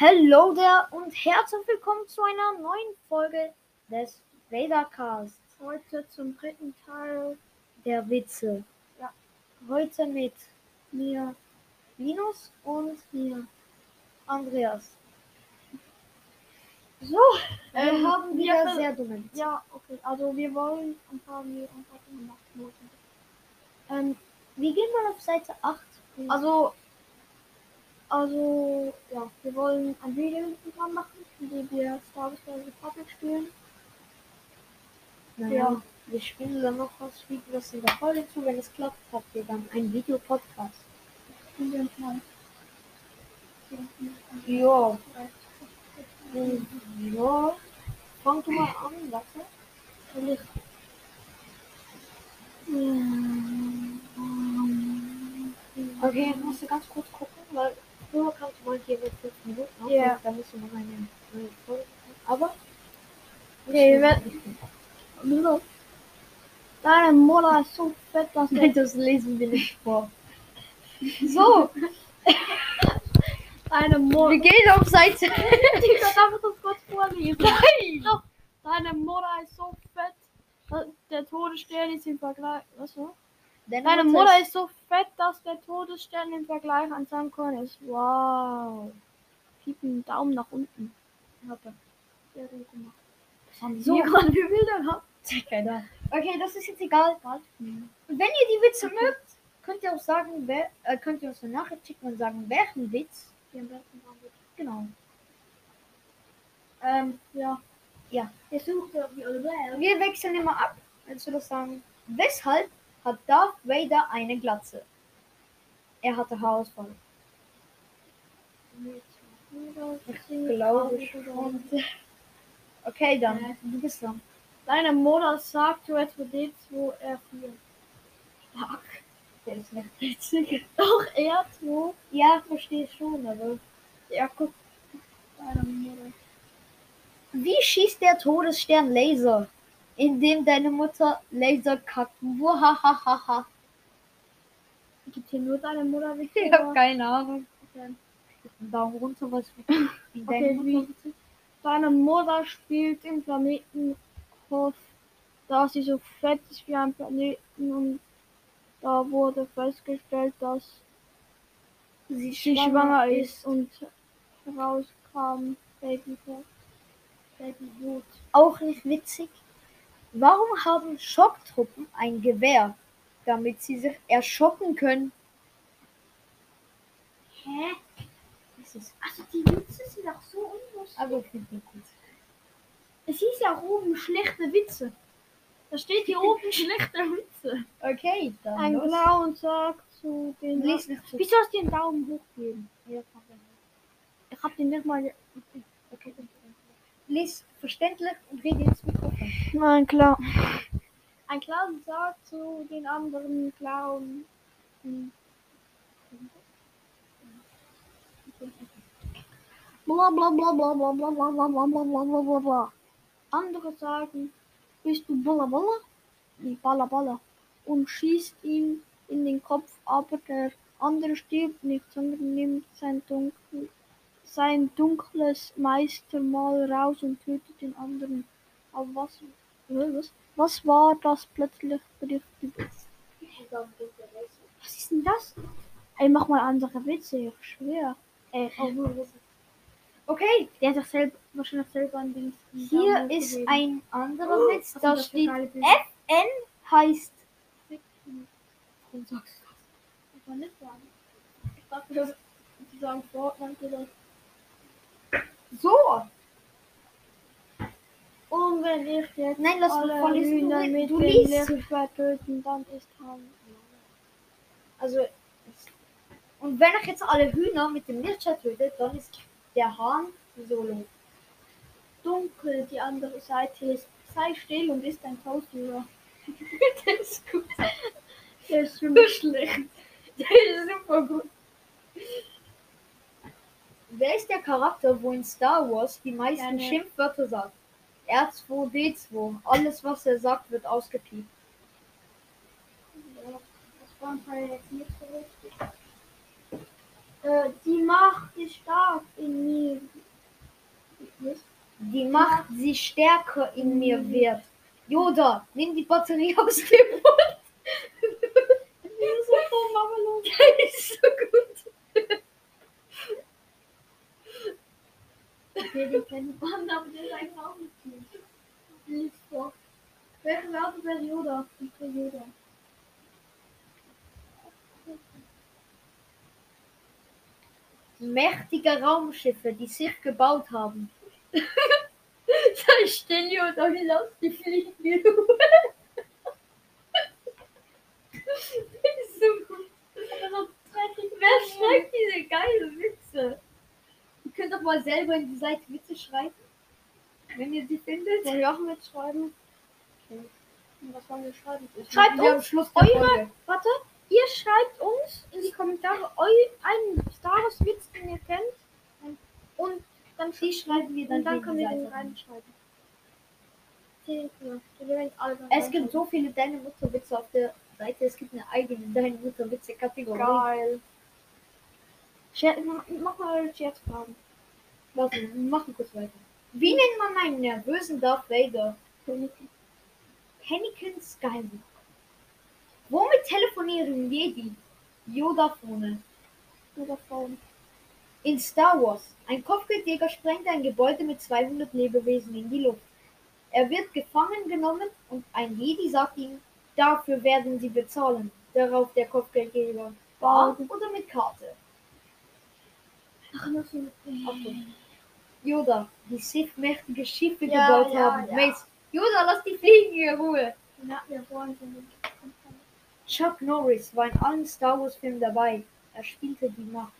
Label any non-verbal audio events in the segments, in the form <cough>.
Hallo there und herzlich willkommen zu einer neuen Folge des Vadercasts. Heute zum dritten Teil. Der Witze. Ja. Heute mit mir Linus und Hier. Andreas. So, Ähm, wir haben wir wieder ver- sehr dumme Witze. Ja, okay. Also wir wollen und haben wir und haben gemacht. Ähm, wir gehen mal auf Seite 8. Also, also, ja, wir wollen ein Video dran machen, in dem wir Star Wars The Republic spielen. naja, ja. wir spielen dann noch was, spielen das in der Folge zu. Wenn es klappt, habt ihr dann ein Videopodcast. Ja. Ja. Fang du mal an, warte. Soll ich? Okay, ich musst du ganz kurz gucken, weil früher kannst du mal hier mit 5 Minuten auf, Ja. da musst du noch eine neue Folge. Aber. Okay, wir werden- So. Deine Mutter ist so fett, dass Nein, das lesen wir nicht vor. <laughs> So, deine Mutter. wir gehen auf Seite. <laughs> Ich einfach das kurz vorlesen. Nein! Doch, deine Mutter ist so fett. dass Der Todesstern ist im Vergleich. Was war? Deine Mutter ist so fett, dass der Todesstern im Vergleich an Samkorn ist. Wow. Gib einen Daumen nach unten. Hat er. Sehr gut gemacht. Das haben So, so. gerade wie Bilder gehabt. Okay, das ist jetzt egal. Und wenn ihr die Witze mögt, könnt ihr auch sagen, wer, äh, könnt ihr uns eine Nachricht schicken und sagen, welchen Witz. Die. Genau. Ähm, Ja. Ja. Wir wechseln immer ab. Willst du das sagen? Weshalb hat Darth Vader eine Glatze? Er hatte Haarausfall. Ich glaube schon. Okay, dann. Du bist dran. Deine Mutter sagt, du etwa D2 R4. Fuck. Der ist nicht witzig. Doch, R2. Ja, verstehe schon, aber. Ja, guck. Deine Mutter. Wie schießt der Todesstern Laser? Indem deine Mutter Laser kackt. Wahahaha. Gibt hier nur deine Mutter Ich wichtig? habe keine Ahnung. Okay. Daumen runter, was wie <laughs> Okay, deine wie- Mutter witzig? Deine Mutter spielt im Planetenhof, da sie so fett ist wie ein Planeten und da wurde festgestellt, dass sie sie schwanger ist und herauskam Baby Babyblut. Auch nicht witzig. Warum haben Schocktruppen ein Gewehr? Damit sie sich erschocken können. Hä? Das ist Also die Witze sind auch so unlustig. aber finde ich gut. Es hieß ja auch oben schlechte Witze. Da steht hier oben schlechte Witze. Okay, dann. Ein los. Clown sagt zu den. Lies nicht zu. Wieso hast du den Daumen hochgeben? Ich hab den nicht mal. Okay. Lies verständlich und rede ins Mikrofon. Nein, klar. Ein Clown sagt zu den anderen Clown. hm, Bla bla bla bla bla bla bla bla bla bla bla bla bla bla. Andere sagen, bist du Balla Balla? Nee, Balla Balla. Und schießt ihm in den Kopf, aber der andere stirbt nicht, sondern nimmt sein, dunkel, sein dunkles Meistermal raus und tötet den anderen. Aber was, äh, was, was war das plötzlich berichtet? Was ist denn das? Ey, mach mal andere Witze, ich schwör. Ey, Okay, der hat doch selber, wahrscheinlich selber ein Ding. hier ist ein anderer Oh, Witz. Da steht FN heißt. Warum sagst du das? Das war nicht sagen. Ich dachte, die sagen Fortnite oder. So. Ich jetzt Nein, lass alle vorlesen. Hühner Du, mit du dem. Lichtschwert töten, dann ist Han. Also. Und wenn ich jetzt alle Hühner mit dem Lichtschwert töte, dann ist der Hahn solo. Dunkel, die andere Seite ist. Sei still und ist ein Toastjünger. das <laughs> ist gut. Der ist mich schlecht. Der ist super gut. Wer ist der Charakter, wo in Star Wars die meisten Keine. Schimpfwörter sagt? R2D2. Alles, was er sagt, wird ausgepiept. Das war jetzt nicht so richtig. Äh, die Macht ist stark in mir. die Macht sie stärker in mir wird. Yoda, nimm die Batterie aus dem Mund. so dumm, aber los. Das ist so gut. Okay, den kennt man, aber den ist eigentlich auch nicht gut. Lies vor. Welche Werte wäre Yoda? Ich will Yoda. Mächtige Raumschiffe, die sich gebaut haben. <laughs> da stehen Yoda, wie lass die fliegen wie du. Das ist so gut. Wer schreibt diese geile Witze? Ihr könnt doch mal selber in die Seite Witze schreiben. Wenn ihr sie findet. Soll ich auch mitschreiben? Okay. Was wollen wir schreiben? Schreibt wir am uns eure- Folge. Warte, ihr schreibt uns in die Kommentare einen Star Wars Witz, den ihr kennt. Und dann, Die schreiben wir dann, und dann können wir den reinschreiben. Es gibt so viele Deine Mutter Witze auf der Seite. Es gibt eine eigene Deine Mutter Witze Kategorie. Geil. Mach mal Scherzfragen. Warte, wir machen kurz weiter. Wie nennt man einen nervösen Darth Vader? Anakin Skywalker. Womit telefonieren Jedi? Yoda-Phone. Frauen. In Star Wars. Ein Kopfgeldjäger sprengt ein Gebäude mit 200 Lebewesen in die Luft. Er wird gefangen genommen und ein Jedi sagt ihm, dafür werden sie bezahlen. Darauf der Kopfgeldjäger. Bar oder mit Karte? Ach, das ist Achtung. Yoda, die Sith mächtige Schiffe Ja, gebaut ja, haben. ja. Mace, Yoda, lass die fliegen in Ruhe. Ja, wir wollen. Chuck Norris war in allen Star Wars Filmen dabei. Er spielte die Macht.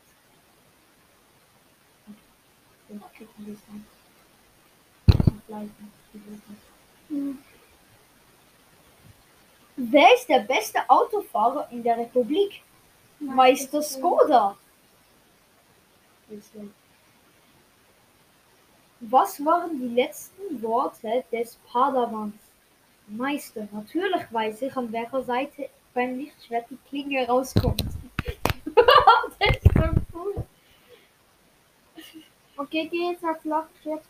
Ja, klicken wir es an. Und liken. Die Videos. Hm. Wer ist der beste Autofahrer in der Republik? Meister Skoda. Was waren die letzten Worte des Padawans? Meister, natürlich weiß ich, an welcher Seite beim Lichtschwert die Klinge rauskommt. <laughs> das ist so cool. Okay, geh jetzt auf kurz.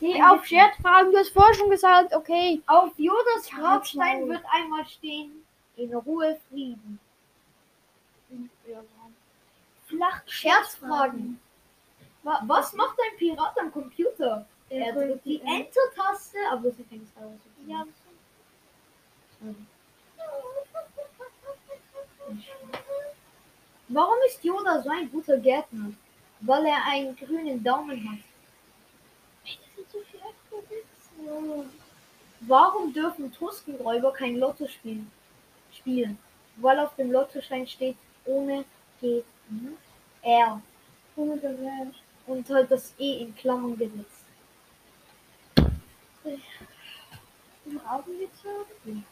Geh auf Scherzfragen, du hast vorher schon gesagt, okay. Auf Jodas Grabstein Maul. wird einmal stehen, in Ruhe Frieden. Flach Scherzfragen. Wa- Was macht ein Pirat am Computer? Er drückt die Enter-Taste, aber das ist kein Star Wars. Ja, Warum ist Yoda so ein guter Gärtner? Weil er einen grünen Daumen hat. Warum dürfen Tuskenräuber kein Lotto spielen? spielen? Weil auf dem Lottoschein steht ohne G R Ohne Gewalt. Halt das E in Klammern gesetzt. Im Augenwitz haben?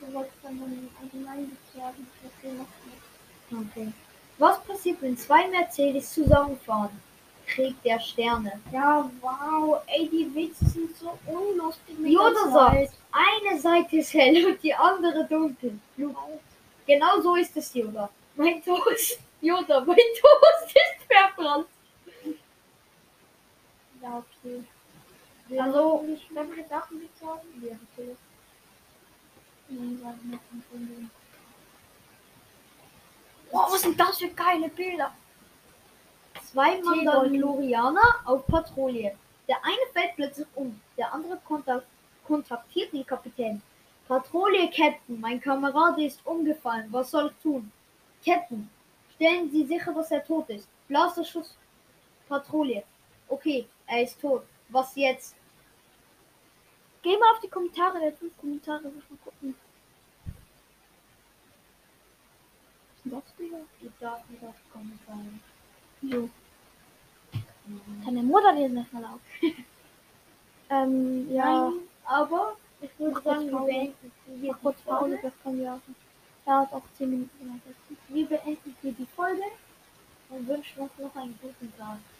Du wolltest dann Allgemeinwitz sagen. Okay, mach mal. Okay. Was passiert, wenn zwei Mercedes zusammenfahren? Krieg der Sterne. Ja, wow. Ey, die Witze sind so unlustig mit Yoda der sagt, eine Seite ist hell und die andere dunkel. Genau so ist es, Yoda. Mein Toast. Yoda, mein Toast ist verbrannt. Ja, okay. Also- ich wenn wir Witz sagen? Ja, okay. Wir. Wow, was sind das für geile Bilder? Zwei. Mandalorianer auf Patrouille. Der eine fällt plötzlich um, der andere kontak kontaktiert den Kapitän. Patrouille, Captain, mein Kamerad ist umgefallen. Was soll ich tun? Captain, stellen Sie sicher, dass er tot ist. Blasterschuss. Patrouille. Okay, er ist tot. Was jetzt? Geh mal auf die Kommentare, der fünf Kommentare, muss mal gucken. Was sind das Bilder? Ich darf nicht auf Kommentare. Jo. Deine Mutter lesen das mal auf. <laughs> ähm, ja. Nein, aber ich würde Mach sagen, wir beenden kurz die Pause, das auch. Ja, hat auch 10 Minuten. Wir beenden hier die Folge und wünschen uns noch einen guten Tag.